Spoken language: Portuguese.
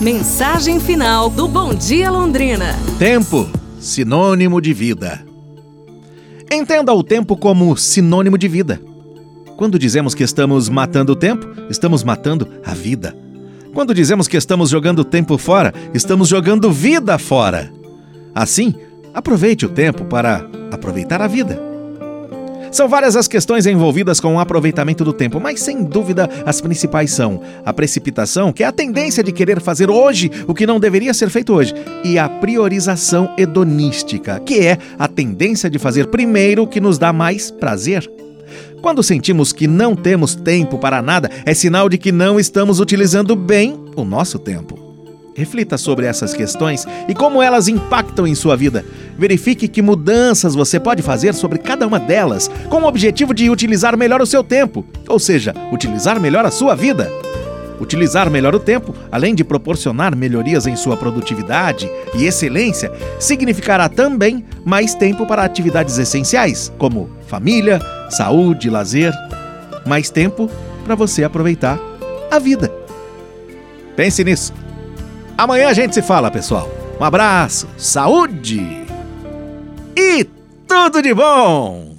Mensagem final do Bom Dia Londrina. Tempo, sinônimo de vida. Entenda o tempo como sinônimo de vida. Quando dizemos que estamos matando o tempo, estamos matando a vida. Quando dizemos que estamos jogando tempo fora, estamos jogando vida fora. Assim, aproveite o tempo para aproveitar a vida. São várias as questões envolvidas com o aproveitamento do tempo, mas sem dúvida as principais são a precipitação, que é a tendência de querer fazer hoje o que não deveria ser feito hoje, e a priorização hedonística, que é a tendência de fazer primeiro o que nos dá mais prazer. Quando sentimos que não temos tempo para nada, é sinal de que não estamos utilizando bem o nosso tempo. Reflita sobre essas questões e como elas impactam em sua vida. Verifique que mudanças você pode fazer sobre cada uma delas, com o objetivo de utilizar melhor o seu tempo, ou seja, utilizar melhor a sua vida. Utilizar melhor o tempo, além de proporcionar melhorias em sua produtividade e excelência, significará também mais tempo para atividades essenciais, como família, saúde, lazer. Mais tempo para você aproveitar a vida. Pense nisso. Amanhã a gente se fala, pessoal. Um abraço, saúde e tudo de bom!